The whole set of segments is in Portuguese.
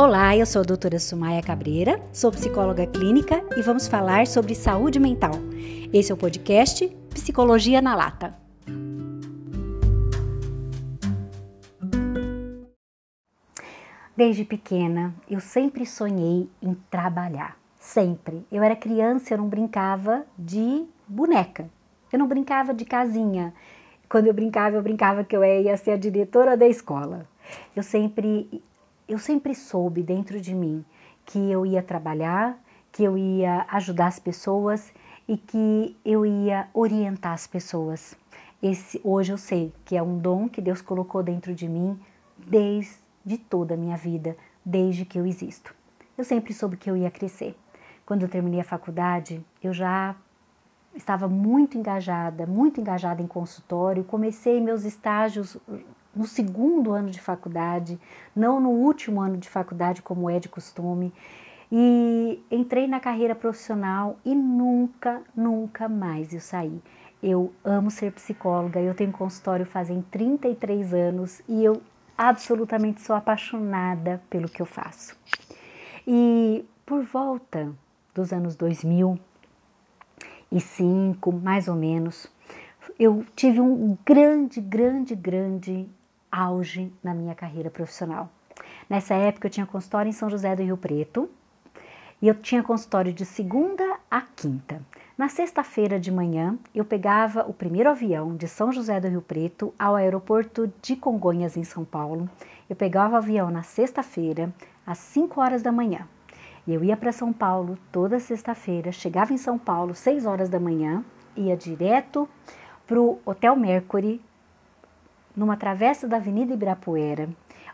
Olá, eu sou a doutora Sumaia Cabreira, sou psicóloga clínica e vamos falar sobre saúde mental. Esse é o podcast Psicologia na Lata. Desde pequena, eu sempre sonhei em trabalhar. Sempre. Eu era criança, eu não brincava de boneca. Eu não brincava de casinha. Quando eu brincava, eu brincava que eu ia ser a diretora da escola. Eu sempre eu sempre soube dentro de mim que eu ia trabalhar, que eu ia ajudar as pessoas e que eu ia orientar as pessoas. Esse hoje eu sei que é um dom que Deus colocou dentro de mim desde toda a minha vida, desde que eu existo. Eu sempre soube que eu ia crescer. Quando eu terminei a faculdade, eu já estava muito engajada, muito engajada em consultório, comecei meus estágios no segundo ano de faculdade, não no último ano de faculdade, como é de costume. E entrei na carreira profissional e nunca, nunca mais eu saí. Eu amo ser psicóloga, eu tenho consultório fazem 33 anos e eu absolutamente sou apaixonada pelo que eu faço. E por volta dos anos 2005, mais ou menos, eu tive um grande, grande, grande auge na minha carreira profissional. Nessa época eu tinha consultório em São José do Rio Preto e eu tinha consultório de segunda a quinta. Na sexta-feira de manhã eu pegava o primeiro avião de São José do Rio Preto ao aeroporto de Congonhas em São Paulo. Eu pegava o avião na sexta-feira às 5 horas da manhã. E eu ia para São Paulo toda sexta-feira, chegava em São Paulo 6 horas da manhã, ia direto para o Hotel Mercury numa travessa da Avenida Ibirapuera,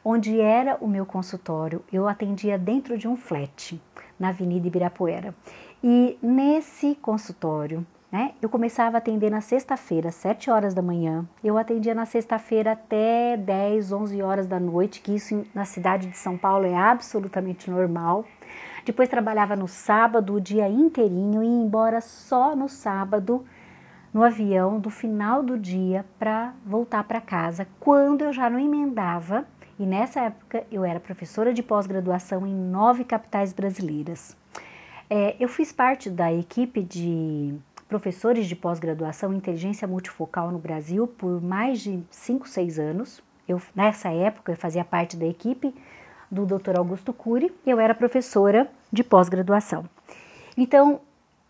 onde era o meu consultório. Eu atendia dentro de um flat na Avenida Ibirapuera. E nesse consultório, né, eu começava a atender na sexta-feira, 7 horas da manhã. Eu atendia na sexta-feira até 10, 11 horas da noite, que isso na cidade de São Paulo é absolutamente normal. Depois trabalhava no sábado o dia inteirinho e ia embora só no sábado no avião do final do dia para voltar para casa, quando eu já não emendava, e nessa época eu era professora de pós-graduação em nove capitais brasileiras. É, eu fiz parte da equipe de professores de pós-graduação em inteligência multifocal no Brasil por mais de 5, 6 anos. Eu, nessa época eu fazia parte da equipe do Dr. Augusto Cury e eu era professora de pós-graduação. Então,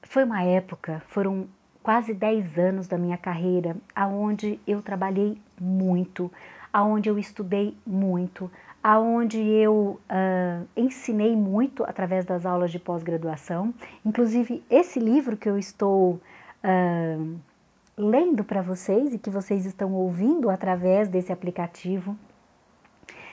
foi uma época, foram quase 10 anos da minha carreira, aonde eu trabalhei muito, aonde eu estudei muito, aonde eu uh, ensinei muito através das aulas de pós-graduação. Inclusive, esse livro que eu estou uh, lendo para vocês e que vocês estão ouvindo através desse aplicativo,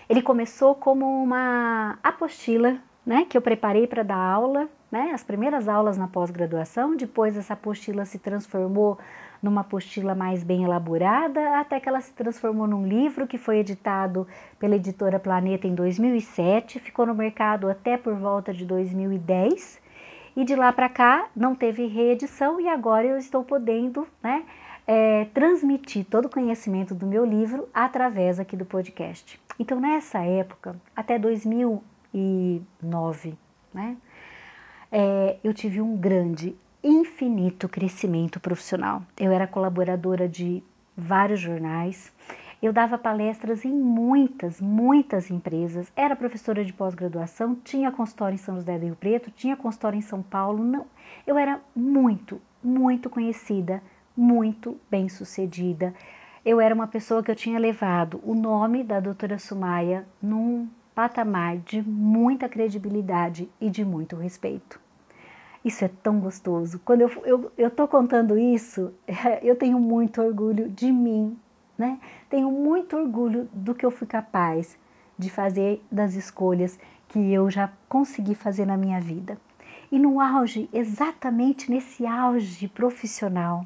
ele começou como uma apostila né, que eu preparei para dar aula né, as primeiras aulas na pós-graduação, depois essa apostila se transformou numa apostila mais bem elaborada, até que ela se transformou num livro que foi editado pela editora Planeta em 2007, ficou no mercado até por volta de 2010 e de lá para cá não teve reedição e agora eu estou podendo né, é, transmitir todo o conhecimento do meu livro através aqui do podcast. Então nessa época, até 2009, né, é, eu tive um grande, infinito crescimento profissional. Eu era colaboradora de vários jornais, eu dava palestras em muitas, muitas empresas, era professora de pós-graduação, tinha consultório em São José do Rio Preto, tinha consultório em São Paulo, não. Eu era muito, muito conhecida, muito bem sucedida. Eu era uma pessoa que eu tinha levado o nome da doutora Sumaia num patamar de muita credibilidade e de muito respeito. Isso é tão gostoso. Quando eu, eu, eu contando isso, eu tenho muito orgulho de mim, né? Tenho muito orgulho do que eu fui capaz de fazer, das escolhas que eu já consegui fazer na minha vida. E no auge, exatamente nesse auge profissional,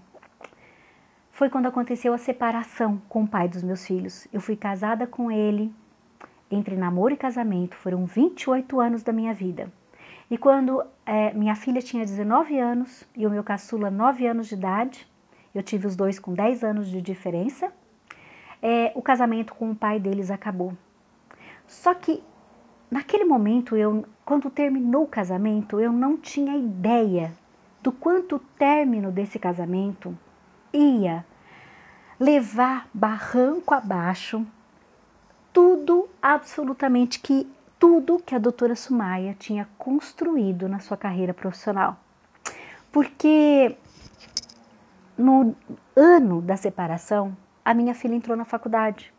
foi quando aconteceu a separação com o pai dos meus filhos. Eu fui casada com ele, entre namoro e casamento, foram 28 anos da minha vida. E quando é, minha filha tinha 19 anos e o meu caçula 9 anos de idade, eu tive os dois com 10 anos de diferença, é, o casamento com o pai deles acabou. Só que naquele momento, eu, quando terminou o casamento, eu não tinha ideia do quanto o término desse casamento ia levar barranco abaixo tudo, absolutamente que tudo que a doutora Sumaia tinha construído na sua carreira profissional. Porque no ano da separação, a minha filha entrou na faculdade.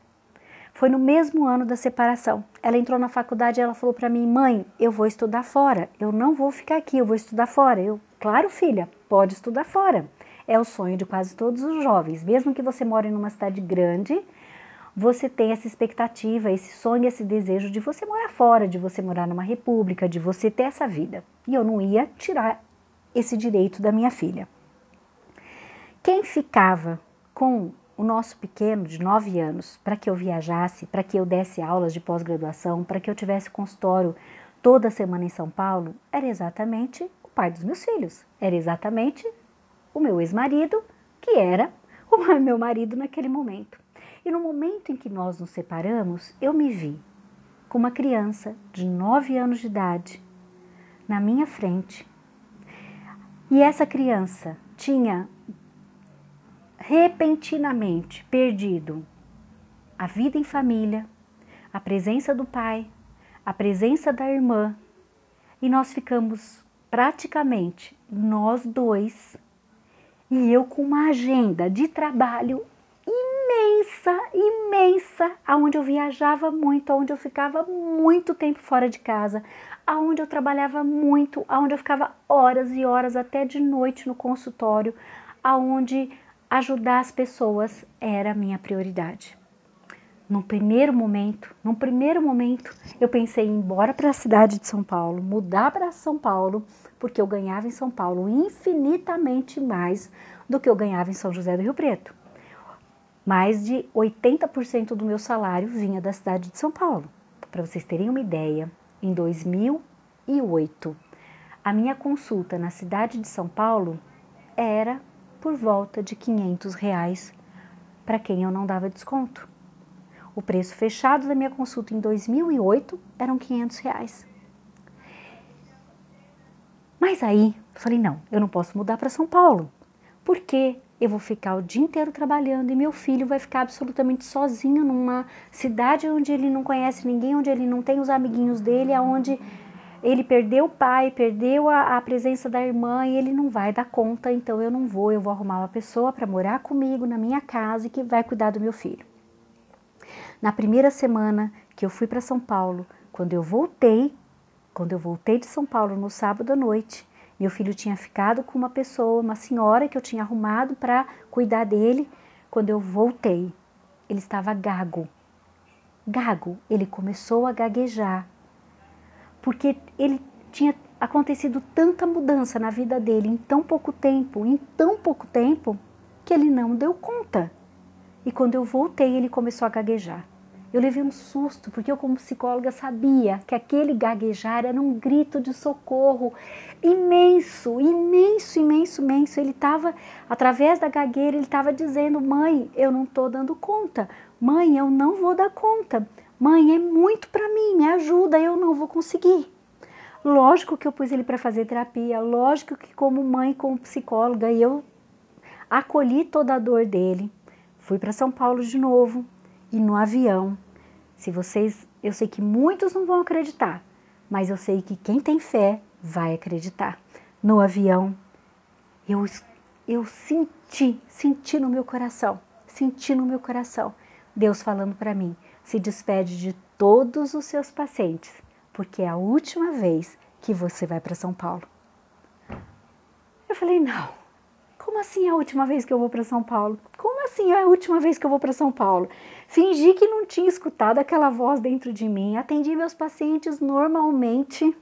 Foi no mesmo ano da separação. Ela entrou na faculdade e ela falou para mim: "Mãe, eu vou estudar fora. Eu não vou ficar aqui, eu vou estudar fora". Eu: "Claro, filha, pode estudar fora". É o sonho de quase todos os jovens, mesmo que você more numa cidade grande, você tem essa expectativa, esse sonho, esse desejo de você morar fora, de você morar numa república, de você ter essa vida. E eu não ia tirar esse direito da minha filha. Quem ficava com o nosso pequeno de 9 anos para que eu viajasse, para que eu desse aulas de pós-graduação, para que eu tivesse consultório toda semana em São Paulo, era exatamente o pai dos meus filhos, era exatamente o meu ex-marido, que era o meu marido naquele momento. E no momento em que nós nos separamos, eu me vi com uma criança de 9 anos de idade na minha frente. E essa criança tinha repentinamente perdido a vida em família, a presença do pai, a presença da irmã, e nós ficamos praticamente nós dois e eu com uma agenda de trabalho imensa, imensa, aonde eu viajava muito, aonde eu ficava muito tempo fora de casa, aonde eu trabalhava muito, aonde eu ficava horas e horas até de noite no consultório, aonde ajudar as pessoas era a minha prioridade. No primeiro momento, no primeiro momento, eu pensei em ir embora para a cidade de São Paulo, mudar para São Paulo, porque eu ganhava em São Paulo infinitamente mais do que eu ganhava em São José do Rio Preto. Mais de 80% do meu salário vinha da cidade de São Paulo. Para vocês terem uma ideia, em 2008, a minha consulta na cidade de São Paulo era por volta de 500 reais para quem eu não dava desconto. O preço fechado da minha consulta em 2008 eram 500 reais. Mas aí eu falei: não, eu não posso mudar para São Paulo, porque eu vou ficar o dia inteiro trabalhando e meu filho vai ficar absolutamente sozinho numa cidade onde ele não conhece ninguém, onde ele não tem os amiguinhos dele, aonde ele perdeu o pai, perdeu a, a, presença da irmã e ele não vai dar conta, então eu não vou, eu vou arrumar uma pessoa para morar comigo na minha casa e que vai cuidar do meu filho. Na primeira semana que eu fui para São Paulo, quando eu voltei, quando eu voltei de São Paulo no sábado à noite, meu filho tinha ficado com uma pessoa, uma senhora que eu tinha arrumado para cuidar dele. Quando eu voltei, ele estava gago. Gago, ele começou a gaguejar porque ele tinha acontecido tanta mudança na vida dele em tão pouco tempo, em tão pouco tempo, que ele não deu conta. E quando eu voltei, ele começou a gaguejar. Eu levei um susto, porque eu, como psicóloga, sabia que aquele gaguejar era um grito de socorro imenso, imenso, imenso, imenso. Ele estava, através da gagueira, ele estava dizendo: Mãe, eu não estou dando conta. Mãe, eu não vou dar conta. Mãe, é muito para mim, me ajuda, eu não vou conseguir. Lógico que eu pus ele para fazer terapia, lógico que como mãe, como psicóloga, eu acolhi toda a dor dele. Fui para São Paulo de novo e no avião. Se vocês, eu sei que muitos não vão acreditar, mas eu sei que quem tem fé vai acreditar. No avião, eu eu senti, senti no meu coração, senti no meu coração Deus falando para mim: se despede de todos os seus pacientes, porque é a última vez que você vai para São Paulo. Eu falei: não. Como assim é a última vez que eu vou para São Paulo? Como assim é a última vez que eu vou para São Paulo? Fingi que não tinha escutado aquela voz dentro de mim, atendi meus pacientes normalmente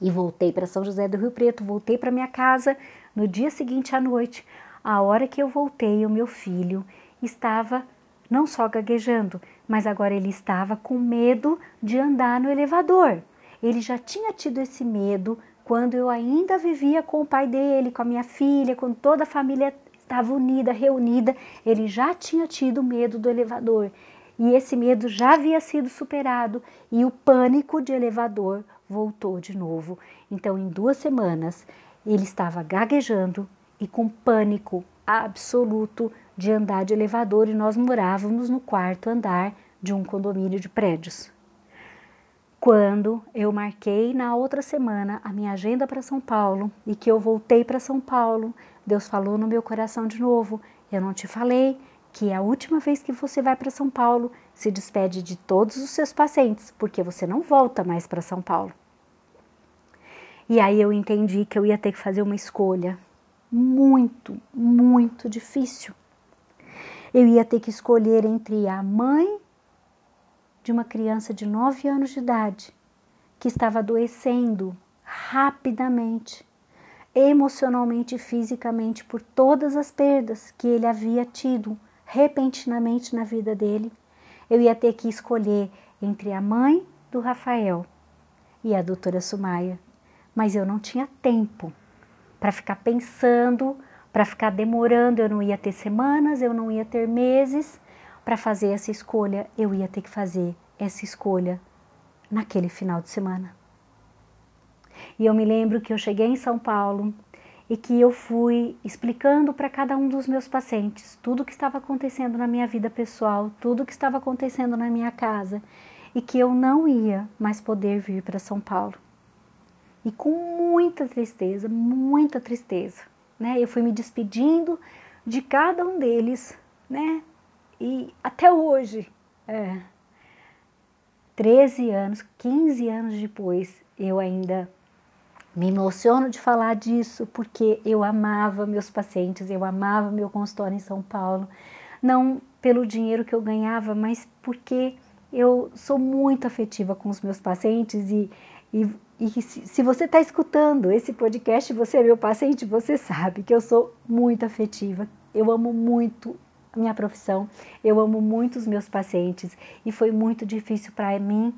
e voltei para São José do Rio Preto, voltei para minha casa no dia seguinte à noite. A hora que eu voltei, o meu filho estava não só gaguejando, mas agora ele estava com medo de andar no elevador. Ele já tinha tido esse medo quando eu ainda vivia com o pai dele, com a minha filha, quando toda a família estava unida, reunida. Ele já tinha tido medo do elevador. e esse medo já havia sido superado e o pânico de elevador voltou de novo. Então, em duas semanas, ele estava gaguejando e com pânico absoluto de andar de elevador e nós morávamos no quarto andar de um condomínio de prédios. Quando eu marquei na outra semana a minha agenda para São Paulo e que eu voltei para São Paulo, Deus falou no meu coração de novo: Eu não te falei que é a última vez que você vai para São Paulo, se despede de todos os seus pacientes, porque você não volta mais para São Paulo. E aí eu entendi que eu ia ter que fazer uma escolha muito, muito difícil. Eu ia ter que escolher entre a mãe de uma criança de 9 anos de idade que estava adoecendo rapidamente, emocionalmente e fisicamente por todas as perdas que ele havia tido repentinamente na vida dele. Eu ia ter que escolher entre a mãe do Rafael e a doutora Sumaia, mas eu não tinha tempo para ficar pensando, para ficar demorando, eu não ia ter semanas, eu não ia ter meses para fazer essa escolha, eu ia ter que fazer essa escolha naquele final de semana. E eu me lembro que eu cheguei em São Paulo e que eu fui explicando para cada um dos meus pacientes tudo o que estava acontecendo na minha vida pessoal, tudo o que estava acontecendo na minha casa e que eu não ia mais poder vir para São Paulo. E com muita tristeza, muita tristeza, né? Eu fui me despedindo de cada um deles, né? E até hoje, é, 13 anos, 15 anos depois, eu ainda me emociono de falar disso porque eu amava meus pacientes, eu amava meu consultório em São Paulo, não pelo dinheiro que eu ganhava, mas porque eu sou muito afetiva com os meus pacientes e, e, e se, se você está escutando esse podcast, você é meu paciente, você sabe que eu sou muito afetiva, eu amo muito minha profissão. Eu amo muito os meus pacientes e foi muito difícil para mim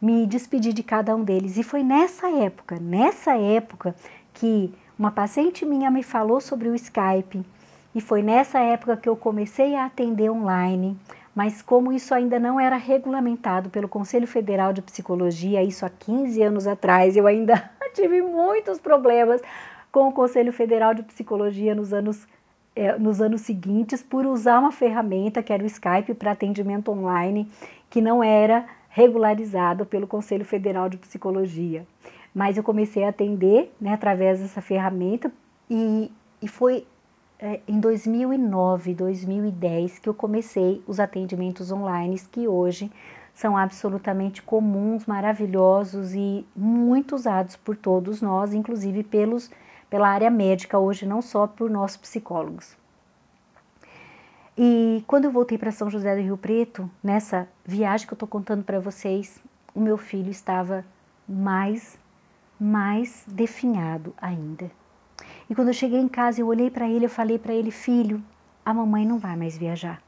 me despedir de cada um deles. E foi nessa época, nessa época que uma paciente minha me falou sobre o Skype e foi nessa época que eu comecei a atender online. Mas como isso ainda não era regulamentado pelo Conselho Federal de Psicologia, isso há 15 anos atrás, eu ainda tive muitos problemas com o Conselho Federal de Psicologia nos anos é, nos anos seguintes por usar uma ferramenta que era o Skype para atendimento online, que não era regularizado pelo Conselho Federal de Psicologia. Mas eu comecei a atender né, através dessa ferramenta e, e foi é, em 2009, 2010 que eu comecei os atendimentos online que hoje são absolutamente comuns, maravilhosos e muito usados por todos nós, inclusive pelos pela área médica hoje, não só por nós psicólogos. E quando eu voltei para São José do Rio Preto, nessa viagem que eu estou contando para vocês, o meu filho estava mais, mais definhado ainda. E quando eu cheguei em casa, eu olhei para ele, eu falei para ele, filho, a mamãe não vai mais viajar.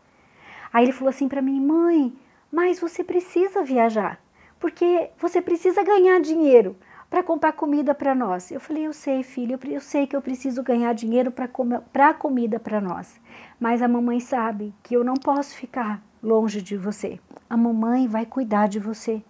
Aí ele falou assim para mim, mãe, mas você precisa viajar, porque você precisa ganhar dinheiro para comprar comida para nós. Eu falei, eu sei, filho, eu, sei que eu preciso ganhar dinheiro para a comida para nós. Mas a mamãe sabe que eu não posso ficar longe de você. A mamãe vai cuidar de você.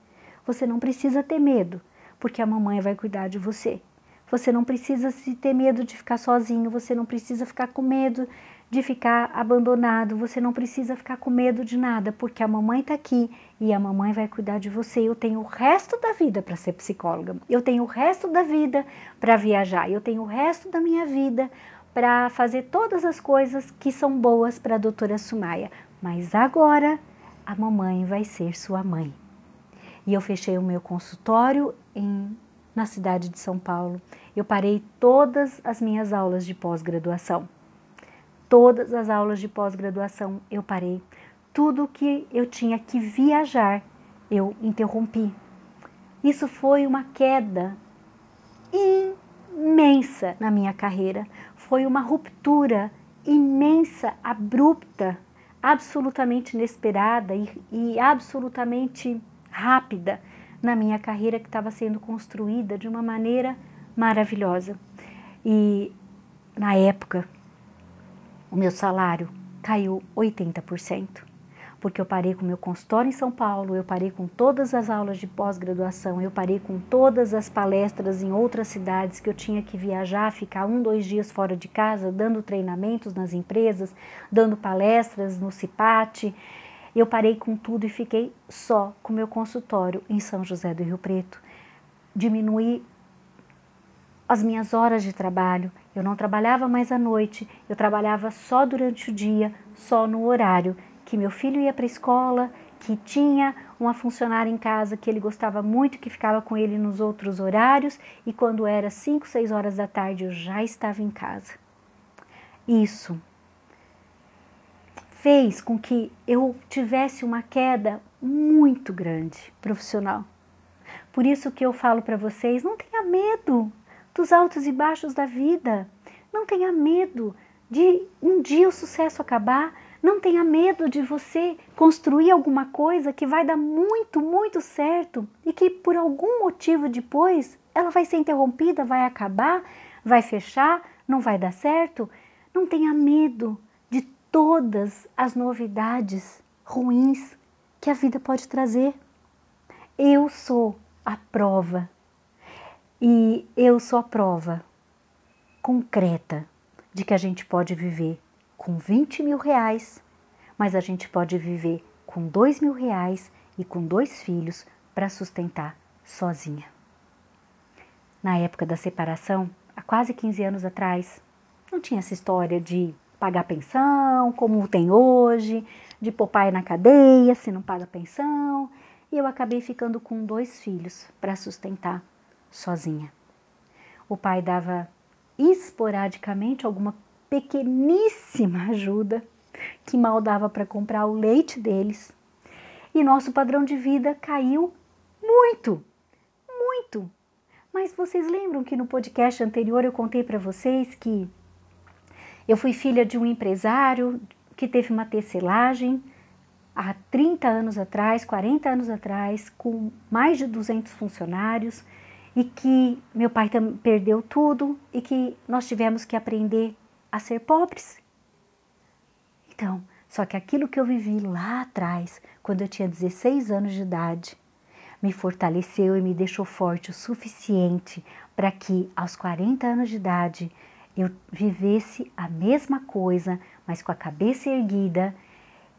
Você não precisa ter medo, porque a mamãe vai cuidar de você. Você não precisa se ter medo de ficar sozinho, você não precisa ficar com medo de ficar abandonado, você não precisa ficar com medo de nada, porque a mamãe está aqui e a mamãe vai cuidar de você. Eu tenho o resto da vida para ser psicóloga, eu tenho o resto da vida para viajar, eu tenho o resto da minha vida para fazer todas as coisas que são boas para a doutora Sumaia. Mas agora a mamãe vai ser sua mãe. E eu fechei o meu consultório em, na cidade de São Paulo. Eu parei todas as minhas aulas de pós-graduação todas as aulas de pós-graduação eu parei. Tudo que eu tinha que viajar, eu interrompi. Isso foi uma queda imensa na minha carreira. Foi uma ruptura imensa, abrupta, absolutamente inesperada e, e absolutamente rápida na minha carreira que estava sendo construída de uma maneira maravilhosa. E na época o meu salário caiu 80%, porque eu parei com meu consultório em São Paulo, eu parei com todas as aulas de pós-graduação, eu parei com todas as palestras em outras cidades que eu tinha que viajar, ficar um, dois dias fora de casa, dando treinamentos nas empresas, dando palestras no CIPAT. Eu parei com tudo e fiquei só com meu consultório em São José do Rio Preto. Diminuí as minhas horas de trabalho. Eu não trabalhava mais à noite, eu trabalhava só durante o dia, só no horário que meu filho ia para a escola, que tinha uma funcionária em casa que ele gostava muito, que ficava com ele nos outros horários, e quando era 5, 6 horas da tarde eu já estava em casa. Isso fez com que eu tivesse uma queda muito grande profissional. Por isso que eu falo para vocês, não tenha medo dos altos e baixos da vida. Não tenha medo de um dia o sucesso acabar, não tenha medo de você construir alguma coisa que vai dar muito, muito certo e que por algum motivo depois ela vai ser interrompida, vai acabar, vai fechar, não vai dar certo. Não tenha medo de todas as novidades ruins que a vida pode trazer. Eu sou a prova e eu sou a prova concreta de que a gente pode viver com 20 mil reais, mas a gente pode viver com 2 mil reais e com dois filhos para sustentar sozinha. Na época da separação, há quase 15 anos atrás, não tinha essa história de pagar pensão, como tem hoje, de pôr pai na cadeia se não paga pensão, e eu acabei ficando com dois filhos para sustentar sozinha. O pai dava esporadicamente alguma pequeníssima ajuda que mal dava para comprar o leite deles. E nosso padrão de vida caiu muito, muito. Mas vocês lembram que no podcast anterior eu contei para vocês que eu fui filha de um empresário que teve uma tecelagem há 30 anos atrás, 40 anos atrás, com mais de 200 funcionários e que meu pai perdeu tudo e que nós tivemos que aprender a ser pobres. Então, só que aquilo que eu vivi lá atrás, quando eu tinha 16 anos de idade, me fortaleceu e me deixou forte o suficiente para que aos 40 anos de idade eu vivesse a mesma coisa, mas com a cabeça erguida,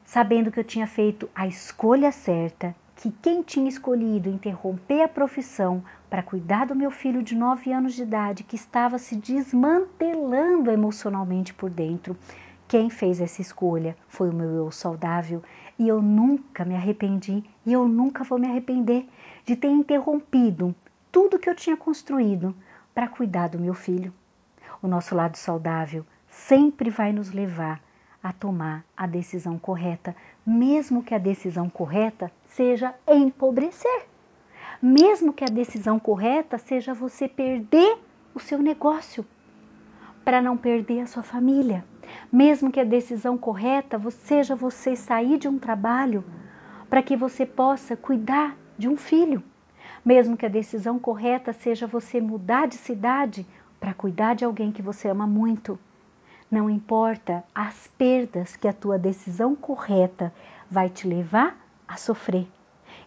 sabendo que eu tinha feito a escolha certa, que quem tinha escolhido interromper a profissão para cuidar do meu filho de 9 anos de idade que estava se desmantelando emocionalmente por dentro. Quem fez essa escolha foi o meu eu saudável e eu nunca me arrependi e eu nunca vou me arrepender de ter interrompido tudo que eu tinha construído para cuidar do meu filho. O nosso lado saudável sempre vai nos levar a tomar a decisão correta, mesmo que a decisão correta seja empobrecer. Mesmo que a decisão correta seja você perder o seu negócio para não perder a sua família. Mesmo que a decisão correta seja você sair de um trabalho para que você possa cuidar de um filho. Mesmo que a decisão correta seja você mudar de cidade para cuidar de alguém que você ama muito. Não importa as perdas que a tua decisão correta vai te levar a sofrer.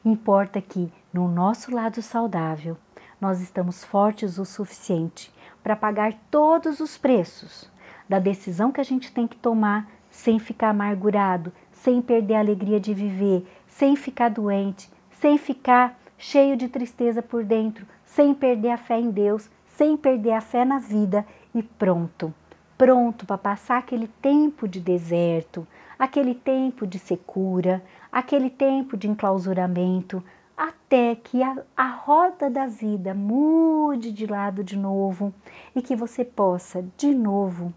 Importa que, no nosso lado saudável, nós estamos fortes o suficiente para pagar todos os preços da decisão que a gente tem que tomar sem ficar amargurado, sem perder a alegria de viver, sem ficar doente, sem ficar cheio de tristeza por dentro, sem perder a fé em Deus, sem perder a fé na vida e pronto, pronto para passar aquele tempo de deserto, aquele tempo de secura, aquele tempo de enclausuramento, até que a, a roda da vida mude de lado de novo e que você possa de novo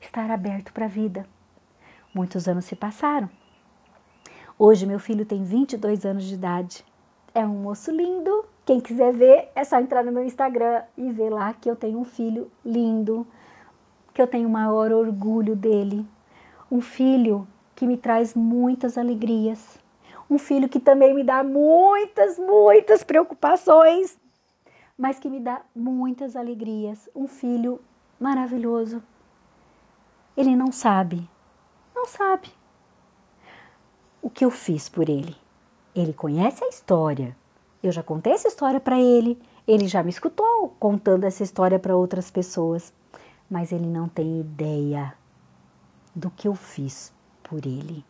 estar aberto para a vida. Muitos anos se passaram. Hoje meu filho tem 22 anos de idade. É um moço lindo. Quem quiser ver, é só entrar no meu Instagram e ver lá que eu tenho um filho lindo, que eu tenho o maior orgulho dele, um filho que me traz muitas alegrias, um filho que também me dá muitas, muitas preocupações, mas que me dá muitas alegrias, um filho maravilhoso. Ele não sabe, não sabe. o que eu fiz por ele. Ele conhece a história. Eu já contei essa história para ele, ele já me escutou contando essa história para outras pessoas, mas ele não tem ideia do que eu fiz por ele.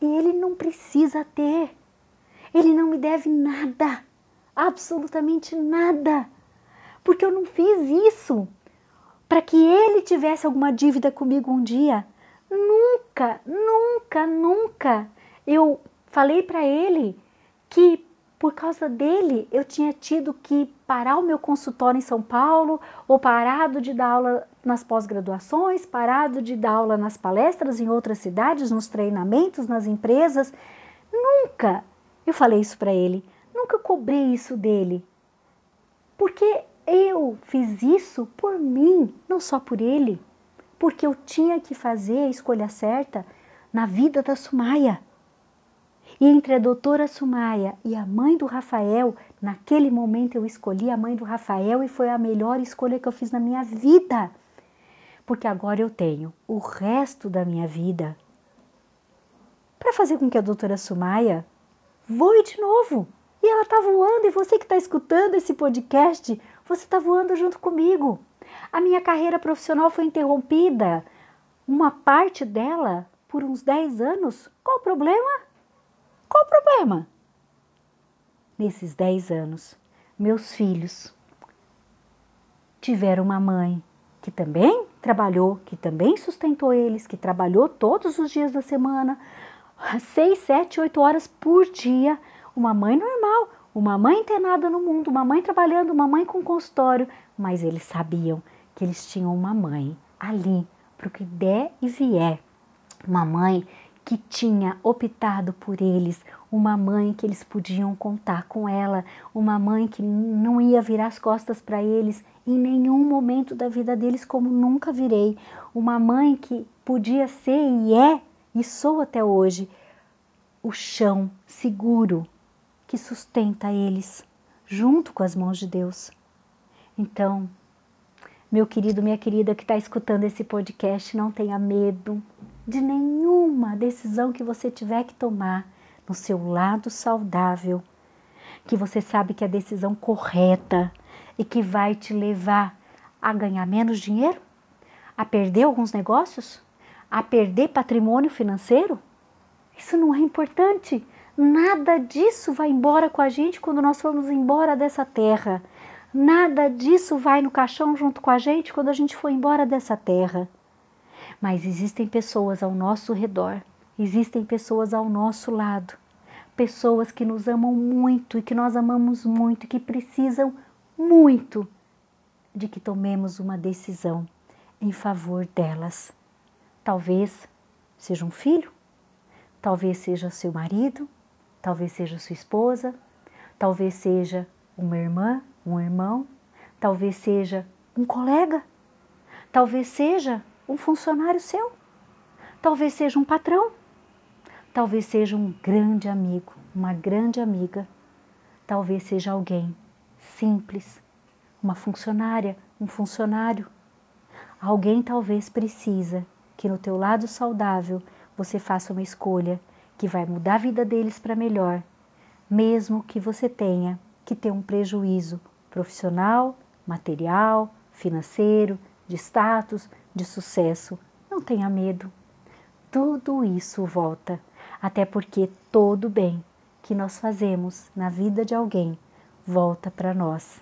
E ele não precisa ter. Ele não me deve nada, absolutamente nada, porque eu não fiz isso para que ele tivesse alguma dívida comigo um dia. Nunca, nunca, nunca eu falei para ele que por causa dele eu tinha tido que parar o meu consultório em São Paulo ou parado de dar aula nas pós-graduações, parado de dar aula nas palestras em outras cidades, nos treinamentos, nas empresas. Nunca eu falei isso para ele, nunca cobrei isso dele. Porque eu fiz isso por mim, não só por ele. Porque eu tinha que fazer a escolha certa na vida da Sumaia. E entre a doutora Sumaia e a mãe do Rafael, naquele momento eu escolhi a mãe do Rafael e foi a melhor escolha que eu fiz na minha vida. Porque agora eu tenho o resto da minha vida para fazer com que a doutora Sumaia voe de novo. E ela está voando, e você que está escutando esse podcast, você está voando junto comigo. A minha carreira profissional foi interrompida, uma parte dela, por uns 10 anos. Qual o problema? Qual o problema? Nesses 10 anos, meus filhos tiveram uma mãe que também trabalhou, que também sustentou eles, que trabalhou todos os dias da semana, seis, sete, oito horas por dia. Uma mãe normal, uma mãe internada no mundo, uma mãe trabalhando, uma mãe com consultório, mas eles sabiam que eles tinham uma mãe ali para o que der e vier. Uma mãe que tinha optado por eles, uma mãe que eles podiam contar com ela, uma mãe que não ia virar as costas para eles em nenhum momento da vida deles, como nunca virei, uma mãe que podia ser e é e sou até hoje o chão seguro que sustenta eles, junto com as mãos de Deus. Então, meu querido, minha querida que está escutando esse podcast, não tenha medo de nenhuma decisão que você tiver que tomar no seu lado saudável, que você sabe que é a decisão correta e que vai te levar a ganhar menos dinheiro, a perder alguns negócios, a perder patrimônio financeiro. Isso não é importante. Nada disso vai embora com a gente quando nós formos embora dessa terra. Nada disso vai no caixão junto com a gente quando a gente for embora dessa terra. Mas existem pessoas ao nosso redor, existem pessoas ao nosso lado, pessoas que nos amam muito e que nós amamos muito que precisam muito de que tomemos uma decisão em favor delas. Talvez seja um filho, talvez seja seu marido, talvez seja sua esposa, talvez seja uma irmã, um irmão, talvez seja um colega, talvez seja um funcionário seu, talvez seja um patrão, talvez seja um grande amigo, uma grande amiga, talvez seja alguém simples, uma funcionária, um funcionário. Alguém talvez precisa que no teu lado saudável você faça uma escolha que vai mudar a vida deles para melhor, mesmo que você tenha que ter um prejuízo profissional, material, financeiro, de status, de sucesso. Não tenha medo. Tudo isso volta, até porque todo bem que nós fazemos na vida de alguém volta para nós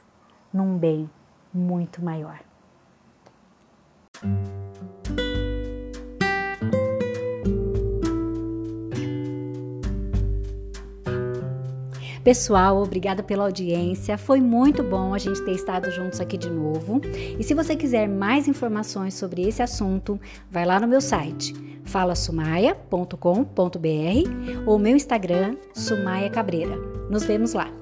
num bem muito maior. Pessoal, obrigada pela audiência. Foi muito bom a gente ter estado juntos aqui de novo. E se você quiser mais informações sobre esse assunto, vai lá no meu site falasumaia.com.br ou meu Instagram Sumaia Cabreira. Nos vemos lá.